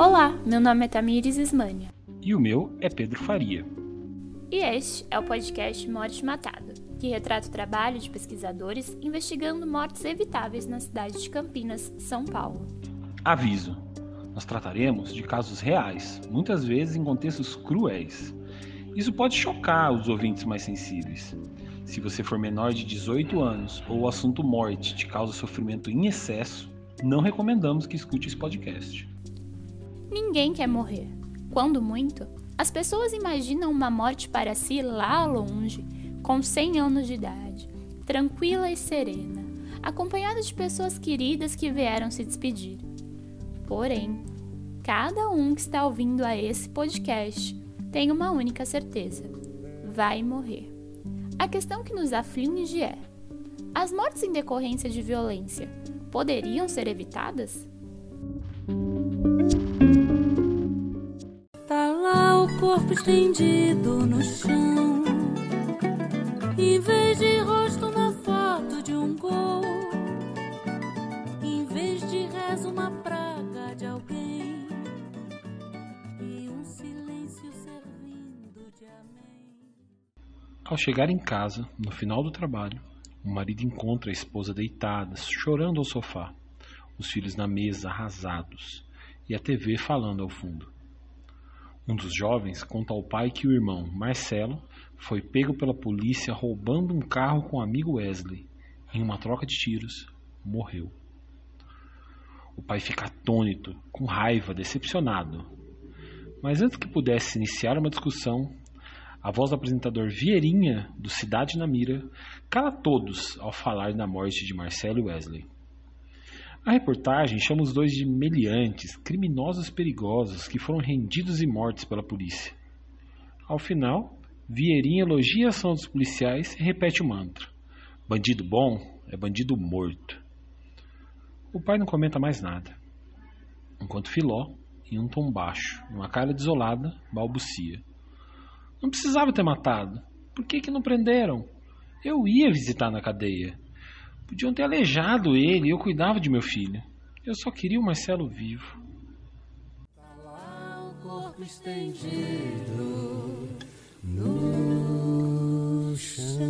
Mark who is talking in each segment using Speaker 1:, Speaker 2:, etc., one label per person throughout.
Speaker 1: Olá, meu nome é Tamires Ismânia.
Speaker 2: E o meu é Pedro Faria.
Speaker 1: E este é o podcast Morte Matada, que retrata o trabalho de pesquisadores investigando mortes evitáveis na cidade de Campinas, São Paulo.
Speaker 2: Aviso: nós trataremos de casos reais, muitas vezes em contextos cruéis. Isso pode chocar os ouvintes mais sensíveis. Se você for menor de 18 anos ou o assunto morte te causa sofrimento em excesso, não recomendamos que escute esse podcast.
Speaker 1: Ninguém quer morrer. Quando muito, as pessoas imaginam uma morte para si lá longe, com 100 anos de idade, tranquila e serena, acompanhada de pessoas queridas que vieram se despedir. Porém, cada um que está ouvindo a esse podcast tem uma única certeza: vai morrer. A questão que nos aflige é: as mortes em decorrência de violência poderiam ser evitadas?
Speaker 3: Corpo estendido no chão, em vez de rosto na foto de um gol, em vez de rezo uma praga de alguém e um silêncio servindo de amém.
Speaker 2: Ao chegar em casa, no final do trabalho, o marido encontra a esposa deitada, chorando ao sofá, os filhos na mesa, arrasados, e a TV falando ao fundo. Um dos jovens conta ao pai que o irmão, Marcelo, foi pego pela polícia roubando um carro com o amigo Wesley. Em uma troca de tiros, morreu. O pai fica atônito, com raiva, decepcionado. Mas antes que pudesse iniciar uma discussão, a voz do apresentador Vieirinha, do Cidade na Mira, cala todos ao falar da morte de Marcelo Wesley. A reportagem chama os dois de meliantes, criminosos perigosos que foram rendidos e mortos pela polícia. Ao final, Vieirinha elogia a ação dos policiais e repete o mantra: Bandido bom é bandido morto. O pai não comenta mais nada, enquanto Filó, em um tom baixo, uma cara desolada, balbucia. Não precisava ter matado. Por que, que não prenderam? Eu ia visitar na cadeia. Podiam ter aleijado ele e eu cuidava de meu filho. Eu só queria o Marcelo vivo.
Speaker 3: Tá lá o corpo estendido no chão.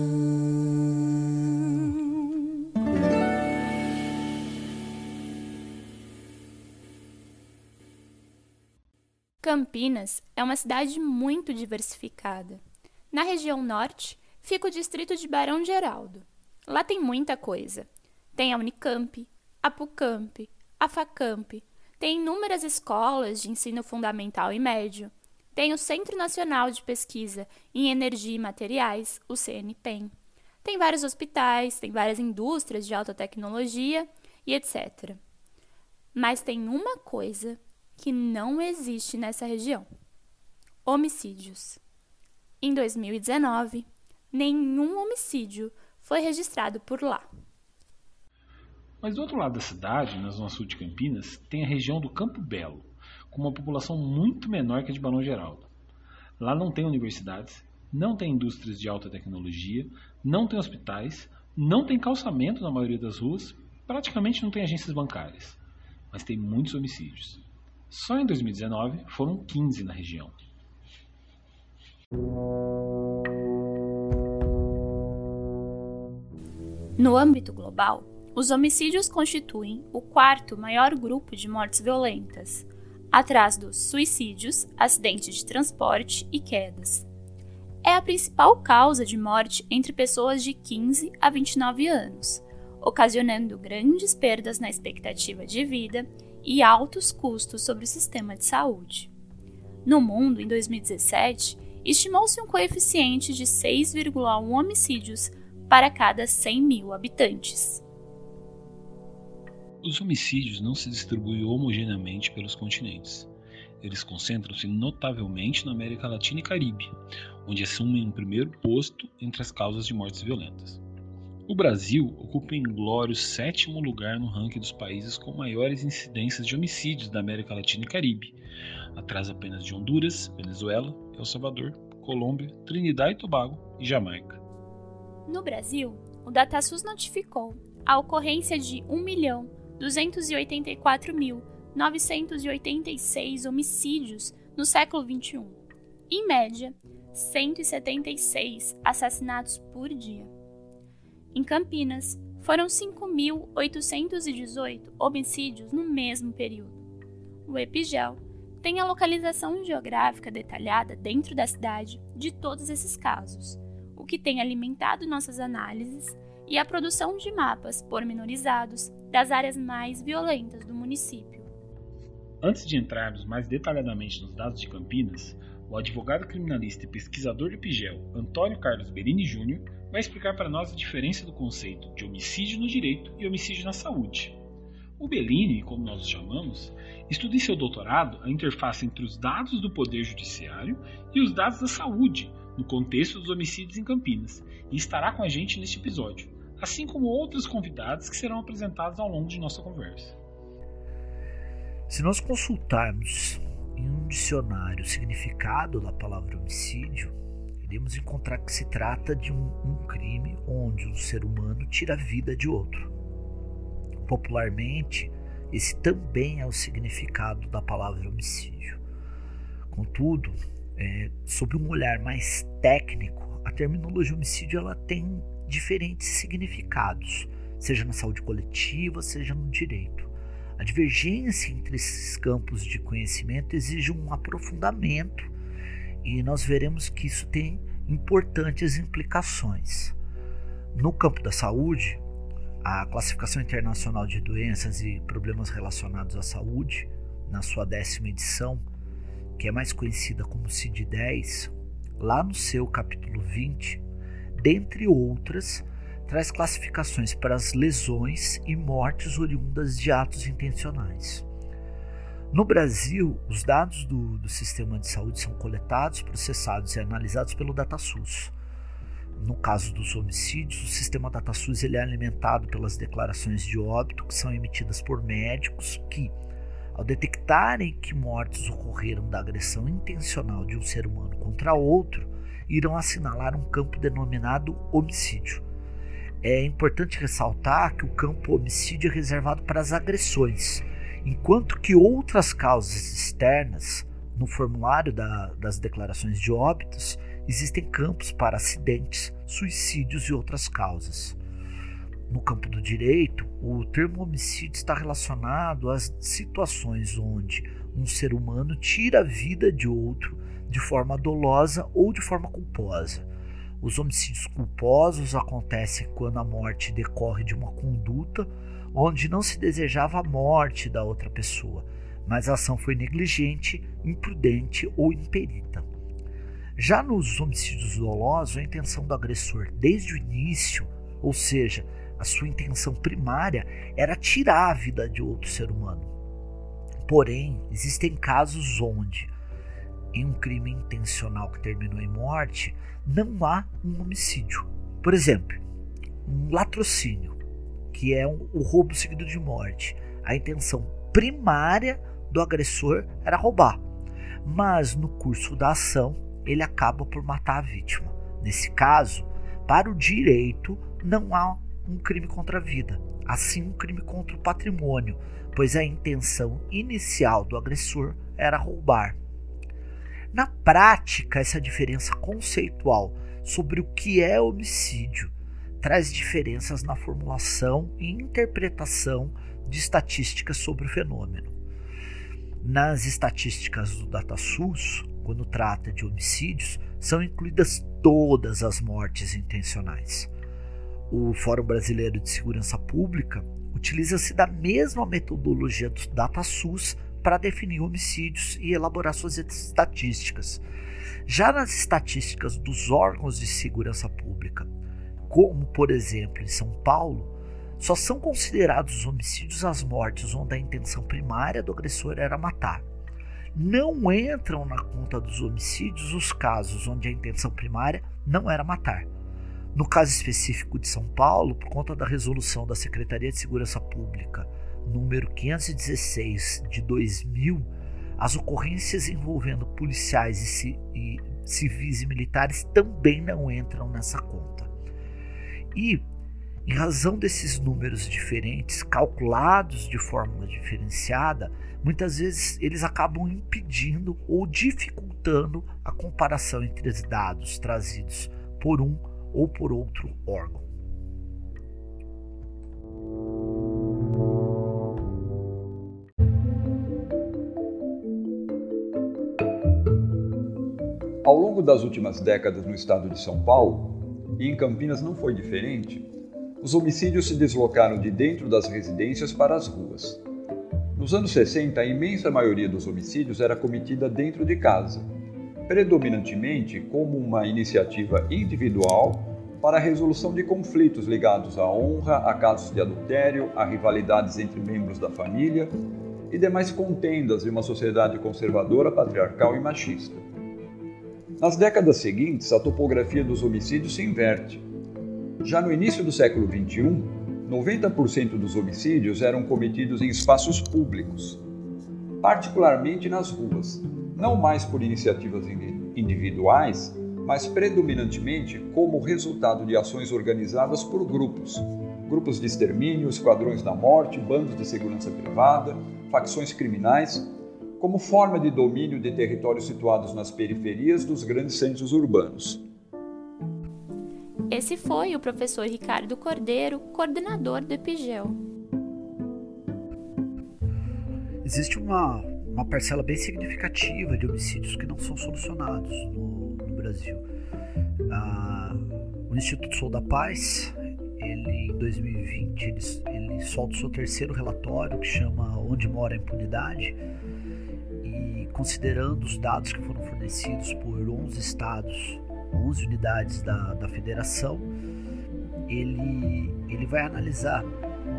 Speaker 1: Campinas é uma cidade muito diversificada. Na região norte fica o distrito de Barão Geraldo. Lá tem muita coisa. Tem a Unicamp, a Pucamp, a Facamp, tem inúmeras escolas de ensino fundamental e médio, tem o Centro Nacional de Pesquisa em Energia e Materiais, o CNPEM. Tem vários hospitais, tem várias indústrias de alta tecnologia e etc. Mas tem uma coisa que não existe nessa região: homicídios. Em 2019, nenhum homicídio foi registrado por lá.
Speaker 2: Mas do outro lado da cidade, na zona sul de Campinas, tem a região do Campo Belo, com uma população muito menor que a de Barão Geraldo. Lá não tem universidades, não tem indústrias de alta tecnologia, não tem hospitais, não tem calçamento na maioria das ruas, praticamente não tem agências bancárias. Mas tem muitos homicídios. Só em 2019 foram 15 na região.
Speaker 1: No âmbito global, os homicídios constituem o quarto maior grupo de mortes violentas, atrás dos suicídios, acidentes de transporte e quedas. É a principal causa de morte entre pessoas de 15 a 29 anos, ocasionando grandes perdas na expectativa de vida e altos custos sobre o sistema de saúde. No mundo, em 2017, estimou-se um coeficiente de 6,1 homicídios para cada 100 mil habitantes.
Speaker 2: Os homicídios não se distribuem homogeneamente pelos continentes. Eles concentram-se notavelmente na América Latina e Caribe, onde assumem um primeiro posto entre as causas de mortes violentas. O Brasil ocupa o sétimo lugar no ranking dos países com maiores incidências de homicídios da América Latina e Caribe, atrás apenas de Honduras, Venezuela, El Salvador, Colômbia, Trinidad e Tobago e Jamaica.
Speaker 1: No Brasil, o DataSUS notificou a ocorrência de 1.284.000 986 homicídios no século XXI. Em média, 176 assassinatos por dia. Em Campinas, foram 5.818 homicídios no mesmo período. O Epigel tem a localização geográfica detalhada dentro da cidade de todos esses casos, o que tem alimentado nossas análises e a produção de mapas pormenorizados das áreas mais violentas do município.
Speaker 2: Antes de entrarmos mais detalhadamente nos dados de Campinas, o advogado criminalista e pesquisador de Pigel, Antônio Carlos Berini Júnior, vai explicar para nós a diferença do conceito de homicídio no direito e homicídio na saúde. O Bellini, como nós o chamamos, estuda em seu doutorado a interface entre os dados do Poder Judiciário e os dados da saúde, no contexto dos homicídios em Campinas, e estará com a gente neste episódio, assim como outros convidados que serão apresentados ao longo de nossa conversa.
Speaker 4: Se nós consultarmos em um dicionário o significado da palavra homicídio, iremos encontrar que se trata de um, um crime onde um ser humano tira a vida de outro. Popularmente, esse também é o significado da palavra homicídio. Contudo, é, sob um olhar mais técnico, a terminologia homicídio ela tem diferentes significados, seja na saúde coletiva, seja no direito. A divergência entre esses campos de conhecimento exige um aprofundamento e nós veremos que isso tem importantes implicações. No campo da saúde, a Classificação Internacional de Doenças e Problemas Relacionados à Saúde, na sua décima edição, que é mais conhecida como CID-10, lá no seu capítulo 20, dentre outras, traz classificações para as lesões e mortes oriundas de atos intencionais. No Brasil, os dados do, do, sistema de saúde são coletados, processados e analisados pelo DataSUS. No caso dos homicídios, o sistema DataSUS ele é alimentado pelas declarações de óbito que são emitidas por médicos que, ao detectarem que mortes ocorreram da agressão intencional de um ser humano contra outro, irão assinalar um campo denominado homicídio é importante ressaltar que o campo homicídio é reservado para as agressões, enquanto que outras causas externas, no formulário da, das declarações de óbitos, existem campos para acidentes, suicídios e outras causas. No campo do direito, o termo homicídio está relacionado às situações onde um ser humano tira a vida de outro de forma dolosa ou de forma culposa. Os homicídios culposos acontecem quando a morte decorre de uma conduta onde não se desejava a morte da outra pessoa, mas a ação foi negligente, imprudente ou imperita. Já nos homicídios dolosos, a intenção do agressor desde o início, ou seja, a sua intenção primária, era tirar a vida de outro ser humano. Porém, existem casos onde em um crime intencional que terminou em morte, não há um homicídio. Por exemplo, um latrocínio, que é um, o roubo seguido de morte. A intenção primária do agressor era roubar, mas no curso da ação ele acaba por matar a vítima. Nesse caso, para o direito, não há um crime contra a vida, assim um crime contra o patrimônio, pois a intenção inicial do agressor era roubar na prática, essa diferença conceitual sobre o que é homicídio traz diferenças na formulação e interpretação de estatísticas sobre o fenômeno. Nas estatísticas do DataSUS, quando trata de homicídios, são incluídas todas as mortes intencionais. O Fórum Brasileiro de Segurança Pública utiliza-se da mesma metodologia do DataSUS para definir homicídios e elaborar suas estatísticas. Já nas estatísticas dos órgãos de segurança pública, como por exemplo em São Paulo, só são considerados homicídios as mortes onde a intenção primária do agressor era matar. Não entram na conta dos homicídios os casos onde a intenção primária não era matar. No caso específico de São Paulo, por conta da resolução da Secretaria de Segurança Pública número 516 de 2000, as ocorrências envolvendo policiais e, e civis e militares também não entram nessa conta. E Em razão desses números diferentes, calculados de forma diferenciada, muitas vezes eles acabam impedindo ou dificultando a comparação entre os dados trazidos por um ou por outro órgão.
Speaker 5: Ao longo das últimas décadas no estado de São Paulo, e em Campinas não foi diferente, os homicídios se deslocaram de dentro das residências para as ruas. Nos anos 60, a imensa maioria dos homicídios era cometida dentro de casa, predominantemente como uma iniciativa individual para a resolução de conflitos ligados à honra, a casos de adultério, a rivalidades entre membros da família e demais contendas de uma sociedade conservadora, patriarcal e machista. Nas décadas seguintes, a topografia dos homicídios se inverte já no início do século XXI, 90% dos homicídios eram cometidos em espaços públicos, particularmente nas ruas, não mais por iniciativas individuais, mas predominantemente como resultado de ações organizadas por grupos, grupos de extermínio, esquadrões da morte, bandos de segurança privada, facções criminais, como forma de domínio de territórios situados nas periferias dos grandes centros urbanos.
Speaker 1: Esse foi o professor Ricardo Cordeiro, coordenador do EPIGEL.
Speaker 4: Existe uma, uma parcela bem significativa de homicídios que não são solucionados no, no Brasil. Ah, o Instituto Sou da Paz, ele em 2020, ele, ele solta o seu terceiro relatório que chama Onde Mora a Impunidade e considerando os dados que foram fornecidos por 11 estados 11 unidades da, da federação, ele, ele vai analisar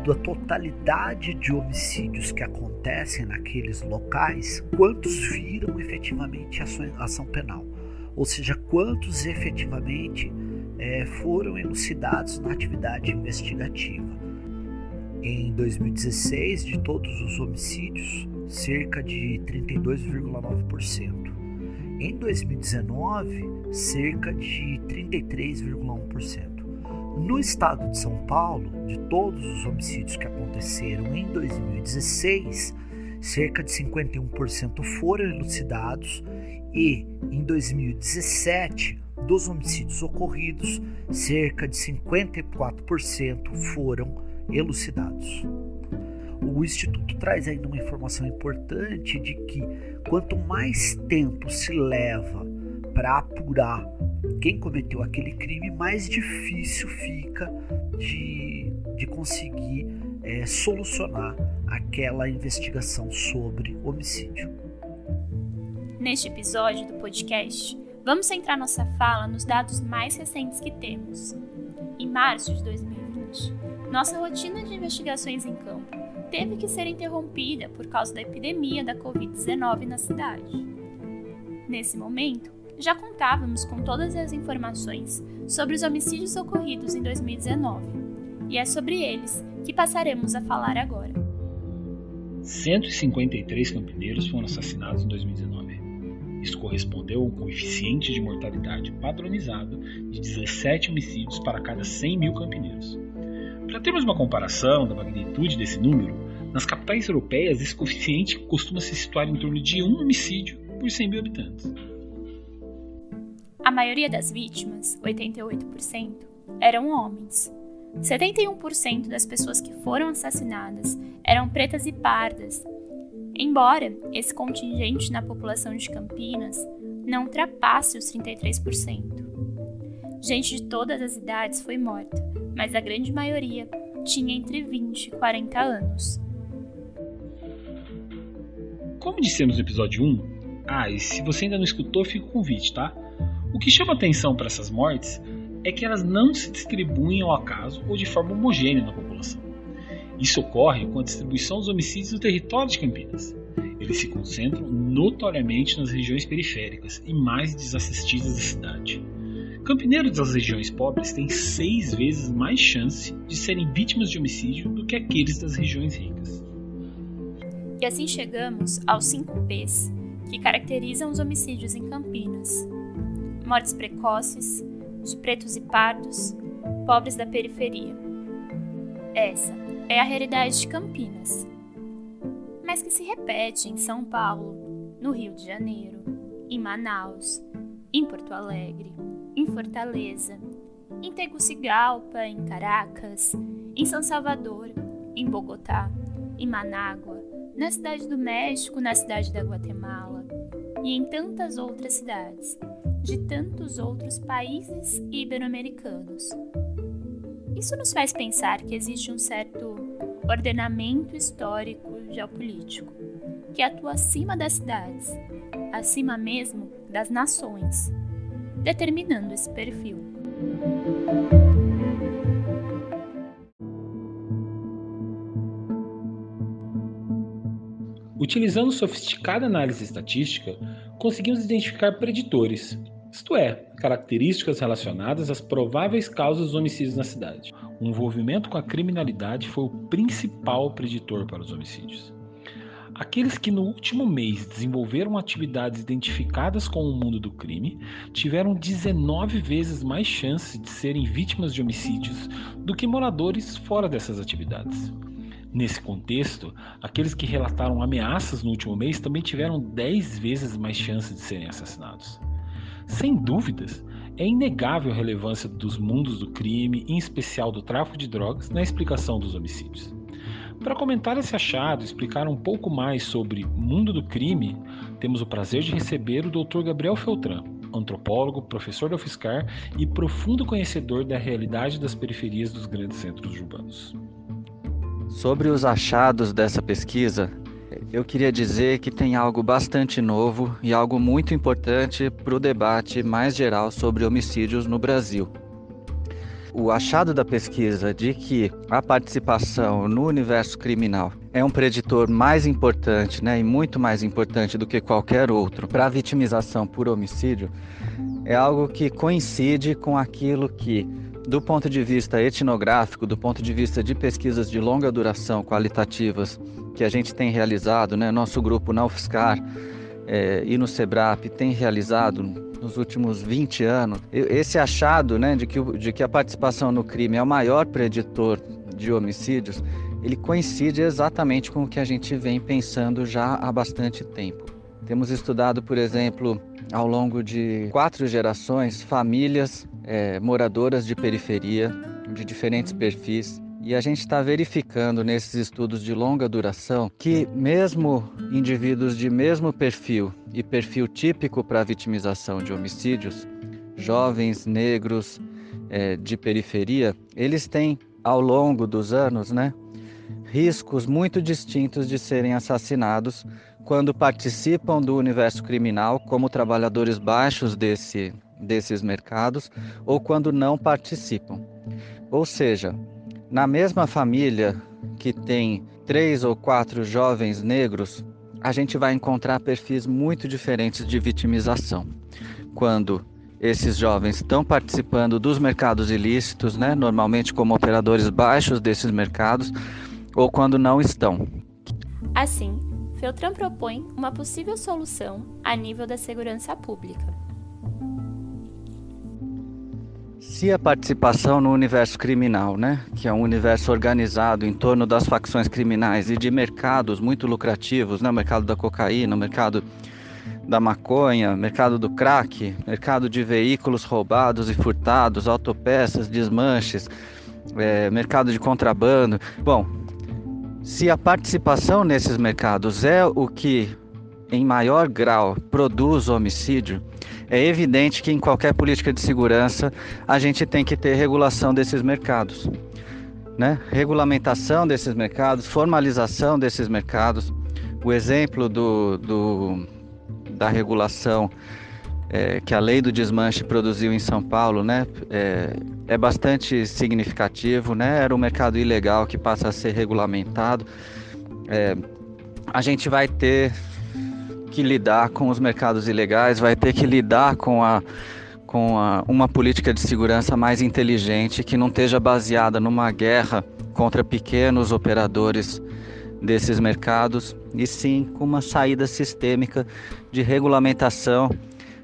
Speaker 4: da totalidade de homicídios que acontecem naqueles locais, quantos viram efetivamente ação, ação penal, ou seja, quantos efetivamente é, foram elucidados na atividade investigativa. Em 2016, de todos os homicídios, cerca de 32,9%. Em 2019, cerca de 33,1%. No estado de São Paulo, de todos os homicídios que aconteceram em 2016, cerca de 51% foram elucidados e em 2017, dos homicídios ocorridos, cerca de 54% foram elucidados. O Instituto traz ainda uma informação importante de que quanto mais tempo se leva para apurar quem cometeu aquele crime, mais difícil fica de, de conseguir é, solucionar aquela investigação sobre homicídio.
Speaker 1: Neste episódio do podcast, vamos centrar nossa fala nos dados mais recentes que temos. Em março de 2020, nossa rotina de investigações em campo teve que ser interrompida por causa da epidemia da Covid-19 na cidade. Nesse momento, já contávamos com todas as informações sobre os homicídios ocorridos em 2019, e é sobre eles que passaremos a falar agora.
Speaker 2: 153 campineiros foram assassinados em 2019. Isso correspondeu a um coeficiente de mortalidade padronizado de 17 homicídios para cada 100 mil campineiros. Para termos uma comparação da magnitude desse número, nas capitais europeias esse coeficiente costuma se situar em torno de um homicídio por 100 mil habitantes.
Speaker 1: Maioria das vítimas, 88%, eram homens. 71% das pessoas que foram assassinadas eram pretas e pardas. Embora esse contingente na população de Campinas não ultrapasse os 33%. Gente de todas as idades foi morta, mas a grande maioria tinha entre 20 e 40 anos.
Speaker 2: Como dissemos no episódio 1, ah, e se você ainda não escutou, fica o convite, tá? O que chama atenção para essas mortes é que elas não se distribuem ao acaso ou de forma homogênea na população. Isso ocorre com a distribuição dos homicídios no território de Campinas. Eles se concentram notoriamente nas regiões periféricas e mais desassistidas da cidade. Campineiros das regiões pobres têm seis vezes mais chance de serem vítimas de homicídio do que aqueles das regiões ricas.
Speaker 1: E assim chegamos aos 5 P's que caracterizam os homicídios em Campinas: mortes precoces, de pretos e pardos, pobres da periferia. Essa é a realidade de Campinas, mas que se repete em São Paulo, no Rio de Janeiro, em Manaus, em Porto Alegre, em Fortaleza, em Tegucigalpa, em Caracas, em São Salvador, em Bogotá, em Manágua, na Cidade do México, na Cidade da Guatemala e em tantas outras cidades, de tantos outros países ibero-americanos. Isso nos faz pensar que existe um certo ordenamento histórico geopolítico que atua acima das cidades, acima mesmo das nações, determinando esse perfil.
Speaker 2: Utilizando sofisticada análise estatística, conseguimos identificar preditores, isto é, características relacionadas às prováveis causas dos homicídios na cidade. O envolvimento com a criminalidade foi o principal preditor para os homicídios. Aqueles que no último mês desenvolveram atividades identificadas com o mundo do crime tiveram 19 vezes mais chances de serem vítimas de homicídios do que moradores fora dessas atividades. Nesse contexto, aqueles que relataram ameaças no último mês também tiveram 10 vezes mais chances de serem assassinados. Sem dúvidas, é inegável a relevância dos mundos do crime, em especial do tráfico de drogas, na explicação dos homicídios. Para comentar esse achado e explicar um pouco mais sobre mundo do crime, temos o prazer de receber o Dr. Gabriel Feltran, antropólogo, professor da UFSCar e profundo conhecedor da realidade das periferias dos grandes centros urbanos.
Speaker 6: Sobre os achados dessa pesquisa, eu queria dizer que tem algo bastante novo e algo muito importante para o debate mais geral sobre homicídios no Brasil. O achado da pesquisa de que a participação no universo criminal é um preditor mais importante né, e muito mais importante do que qualquer outro para a vitimização por homicídio é algo que coincide com aquilo que do ponto de vista etnográfico, do ponto de vista de pesquisas de longa duração qualitativas que a gente tem realizado, né, nosso grupo na UFSCar é, e no SEBRAP tem realizado nos últimos 20 anos, esse achado né, de, que, de que a participação no crime é o maior preditor de homicídios, ele coincide exatamente com o que a gente vem pensando já há bastante tempo. Temos estudado, por exemplo, ao longo de quatro gerações, famílias é, moradoras de periferia, de diferentes perfis. E a gente está verificando nesses estudos de longa duração que, mesmo indivíduos de mesmo perfil e perfil típico para a vitimização de homicídios, jovens negros é, de periferia, eles têm, ao longo dos anos, né, riscos muito distintos de serem assassinados quando participam do universo criminal como trabalhadores baixos desse, desses mercados ou quando não participam. Ou seja, na mesma família que tem três ou quatro jovens negros, a gente vai encontrar perfis muito diferentes de vitimização. Quando esses jovens estão participando dos mercados ilícitos, né, normalmente como operadores baixos desses mercados, ou quando não estão.
Speaker 1: Assim, Feltran propõe uma possível solução a nível da segurança pública.
Speaker 6: Se a participação no universo criminal, né, que é um universo organizado em torno das facções criminais e de mercados muito lucrativos, né, o mercado da cocaína, o mercado da maconha, mercado do crack, mercado de veículos roubados e furtados, autopeças, desmanches, é, mercado de contrabando. Bom, se a participação nesses mercados é o que, em maior grau, produz homicídio, é evidente que em qualquer política de segurança a gente tem que ter regulação desses mercados. Né? Regulamentação desses mercados, formalização desses mercados. O exemplo do, do da regulação é, que a lei do desmanche produziu em São Paulo, né, é, é, bastante significativo, né? Era um mercado ilegal que passa a ser regulamentado. É, a gente vai ter que lidar com os mercados ilegais, vai ter que lidar com a com a, uma política de segurança mais inteligente que não esteja baseada numa guerra contra pequenos operadores desses mercados e sim com uma saída sistêmica de regulamentação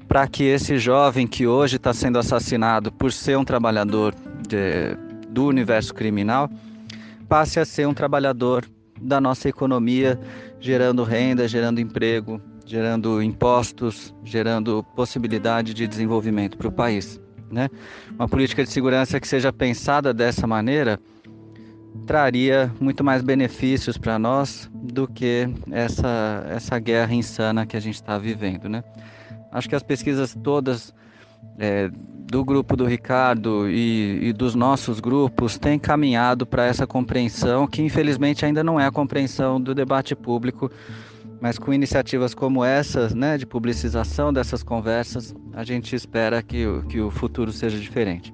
Speaker 6: para que esse jovem que hoje está sendo assassinado por ser um trabalhador de, do universo criminal passe a ser um trabalhador da nossa economia, gerando renda, gerando emprego, gerando impostos, gerando possibilidade de desenvolvimento para o país. Né? Uma política de segurança que seja pensada dessa maneira traria muito mais benefícios para nós do que essa, essa guerra insana que a gente está vivendo. Né? Acho que as pesquisas todas é, do grupo do Ricardo e, e, dos nossos grupos têm caminhado para essa compreensão, que infelizmente ainda não é a compreensão do debate público, mas com iniciativas como essas, né, de publicização dessas conversas, a gente espera que, que o futuro seja diferente.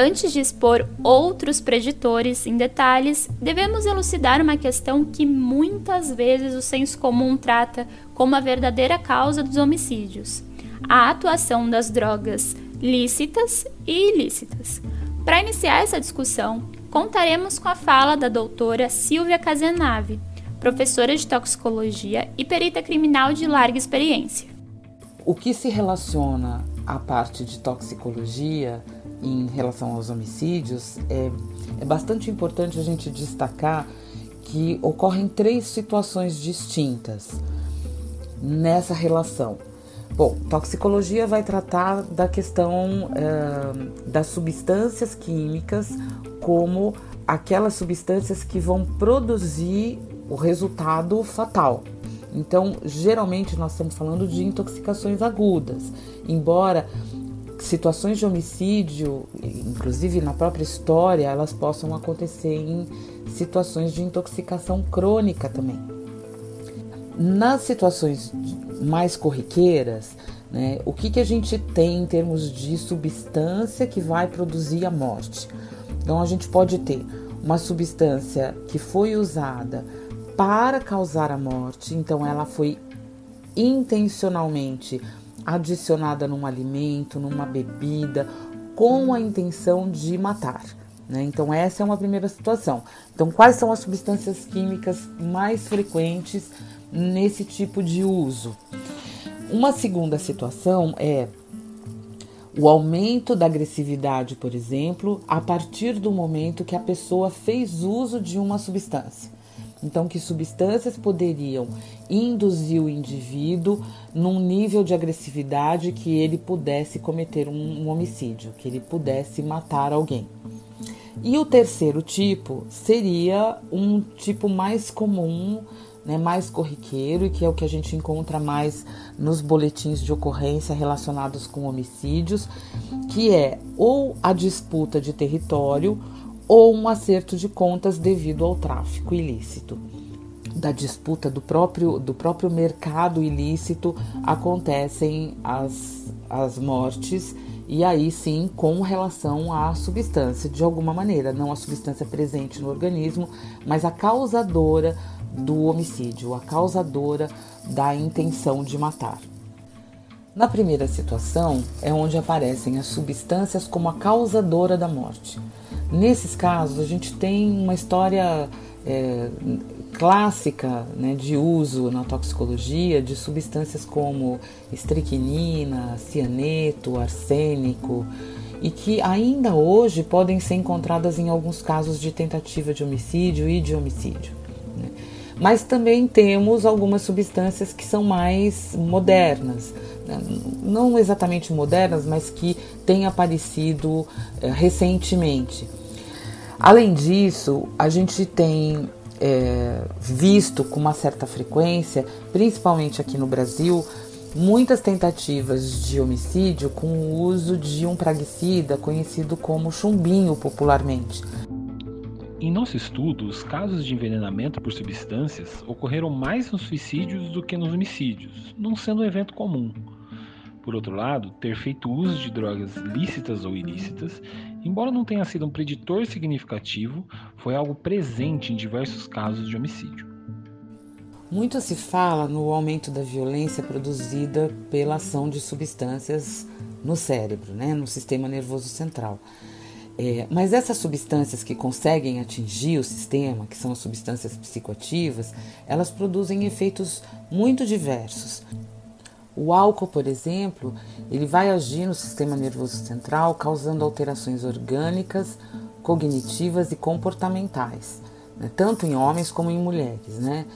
Speaker 1: Antes de expor outros preditores em detalhes, devemos elucidar uma questão que muitas vezes o senso comum trata como a verdadeira causa dos homicídios: a atuação das drogas lícitas e ilícitas. Para iniciar essa discussão, contaremos com a fala da doutora Silvia Casenave, professora de toxicologia e perita criminal de larga experiência.
Speaker 7: O que se relaciona à parte de toxicologia em relação aos homicídios, é, é bastante importante a gente destacar que ocorrem três situações distintas nessa relação. Bom, toxicologia vai tratar da questão é, das substâncias químicas como aquelas substâncias que vão produzir o resultado fatal. Então, geralmente nós estamos falando de intoxicações agudas, embora situações de homicídio, inclusive na própria história, elas possam acontecer em situações de intoxicação crônica também. Nas situações mais corriqueiras, né, o que, que a gente tem em termos de substância que vai produzir a morte? Então, a gente pode ter uma substância que foi usada para causar a morte, então ela foi intencionalmente adicionada num alimento, numa bebida, com a intenção de matar. Né? Então, essa é uma primeira situação. Então, quais são as substâncias químicas mais frequentes nesse tipo de uso? Uma segunda situação é o aumento da agressividade, por exemplo, a partir do momento que a pessoa fez uso de uma substância. Então, que substâncias poderiam induzir o indivíduo num nível de agressividade que ele pudesse cometer um, um homicídio, que ele pudesse matar alguém. E o terceiro tipo seria um tipo mais comum, né, mais corriqueiro, e que é o que a gente encontra mais nos boletins de ocorrência relacionados com homicídios, que é ou a disputa de território ou um acerto de contas devido ao tráfico ilícito. Da disputa do próprio, do próprio mercado ilícito acontecem as, as mortes, e aí sim com relação à substância, de alguma maneira, não a substância presente no organismo, mas a causadora do homicídio, a causadora da intenção de matar. Na primeira situação é onde aparecem as substâncias como a causadora da morte. Nesses casos, a gente tem uma história é, clássica né, de uso na toxicologia de substâncias como estricnina, cianeto, arsênico e que ainda hoje podem ser encontradas em alguns casos de tentativa de homicídio e de homicídio. Né? Mas também temos algumas substâncias que são mais modernas, né? não exatamente modernas, mas que têm aparecido é, recentemente. Além disso, a gente tem é, visto com uma certa frequência, principalmente aqui no Brasil, muitas tentativas de homicídio com o uso de um praguicida conhecido como chumbinho popularmente.
Speaker 2: Em nosso estudo, os casos de envenenamento por substâncias ocorreram mais nos suicídios do que nos homicídios, não sendo um evento comum. Por outro lado, ter feito uso de drogas lícitas ou ilícitas, embora não tenha sido um preditor significativo, foi algo presente em diversos casos de homicídio.
Speaker 7: Muito se fala no aumento da violência produzida pela ação de substâncias no cérebro, né, no sistema nervoso central. É, mas essas substâncias que conseguem atingir o sistema, que são as substâncias psicoativas, elas produzem efeitos muito diversos. O álcool, por exemplo, ele vai agir no sistema nervoso central, causando alterações orgânicas, cognitivas e comportamentais, né? tanto em homens como em mulheres, né?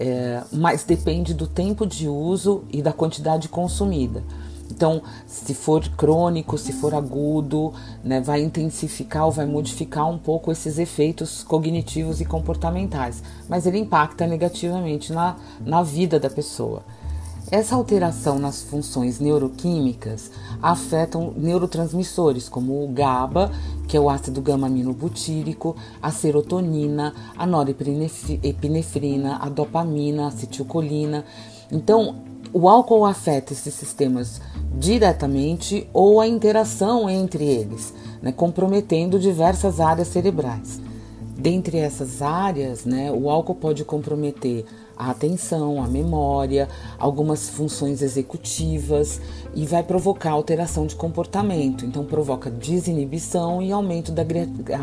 Speaker 7: É, mas depende do tempo de uso e da quantidade consumida. Então, se for crônico, se for agudo, né, vai intensificar ou vai modificar um pouco esses efeitos cognitivos e comportamentais, mas ele impacta negativamente na, na vida da pessoa. Essa alteração nas funções neuroquímicas afetam neurotransmissores como o GABA, que é o ácido gama-aminobutírico, a serotonina, a norepinefrina, a dopamina, a acetilcolina. Então, o álcool afeta esses sistemas diretamente ou a interação entre eles, né, comprometendo diversas áreas cerebrais. Dentre essas áreas, né, o álcool pode comprometer a atenção, a memória, algumas funções executivas e vai provocar alteração de comportamento. Então, provoca desinibição e aumento da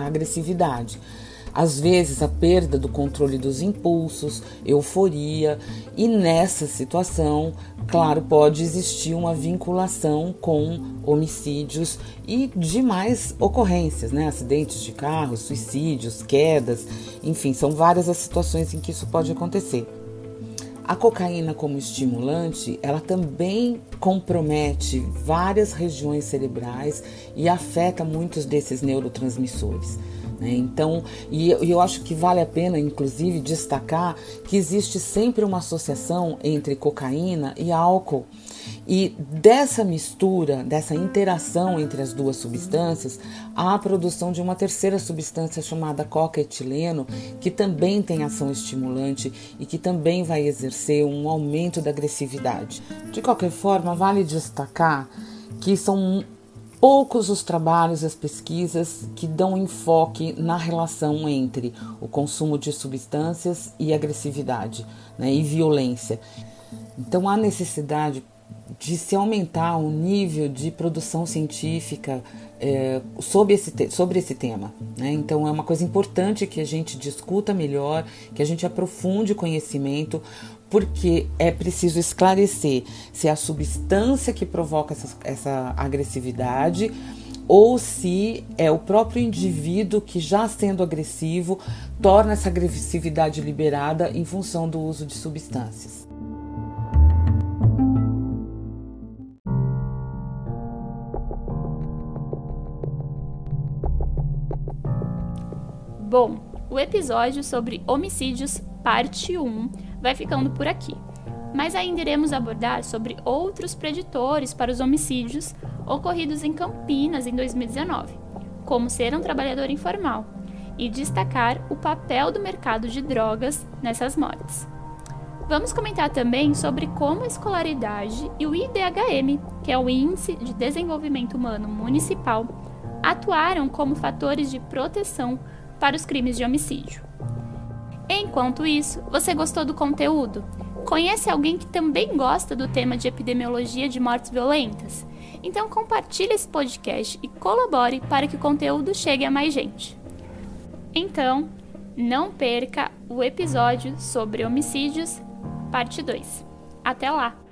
Speaker 7: agressividade às vezes a perda do controle dos impulsos, euforia, e nessa situação, claro, pode existir uma vinculação com homicídios e demais ocorrências, né? Acidentes de carro, suicídios, quedas, enfim, são várias as situações em que isso pode acontecer. A cocaína como estimulante, ela também compromete várias regiões cerebrais e afeta muitos desses neurotransmissores. Né? Então, e eu acho que vale a pena, inclusive, destacar que existe sempre uma associação entre cocaína e álcool. E dessa mistura, dessa interação entre as duas substâncias, há a produção de uma terceira substância chamada coca-etileno, que também tem ação estimulante e que também vai exercer um aumento da agressividade. De qualquer forma, vale destacar que são poucos os trabalhos e as pesquisas que dão enfoque na relação entre o consumo de substâncias e agressividade né, e violência. Então há necessidade de se aumentar o nível de produção científica é, sobre, esse sobre esse tema. Né? Então é uma coisa importante que a gente discuta melhor, que a gente aprofunde o conhecimento, porque é preciso esclarecer se é a substância que provoca essa, essa agressividade ou se é o próprio indivíduo que, já sendo agressivo, torna essa agressividade liberada em função do uso de substâncias.
Speaker 1: Bom, o episódio sobre homicídios, parte 1, vai ficando por aqui. Mas ainda iremos abordar sobre outros preditores para os homicídios ocorridos em Campinas em 2019, como ser um trabalhador informal, e destacar o papel do mercado de drogas nessas mortes. Vamos comentar também sobre como a escolaridade e o IDHM, que é o Índice de Desenvolvimento Humano Municipal, atuaram como fatores de proteção para os crimes de homicídio. Enquanto isso, você gostou do conteúdo? Conhece alguém que também gosta do tema de epidemiologia de mortes violentas? Então compartilhe esse podcast e colabore para que o conteúdo chegue a mais gente. Então, não perca o episódio sobre homicídios, parte 2. Até lá!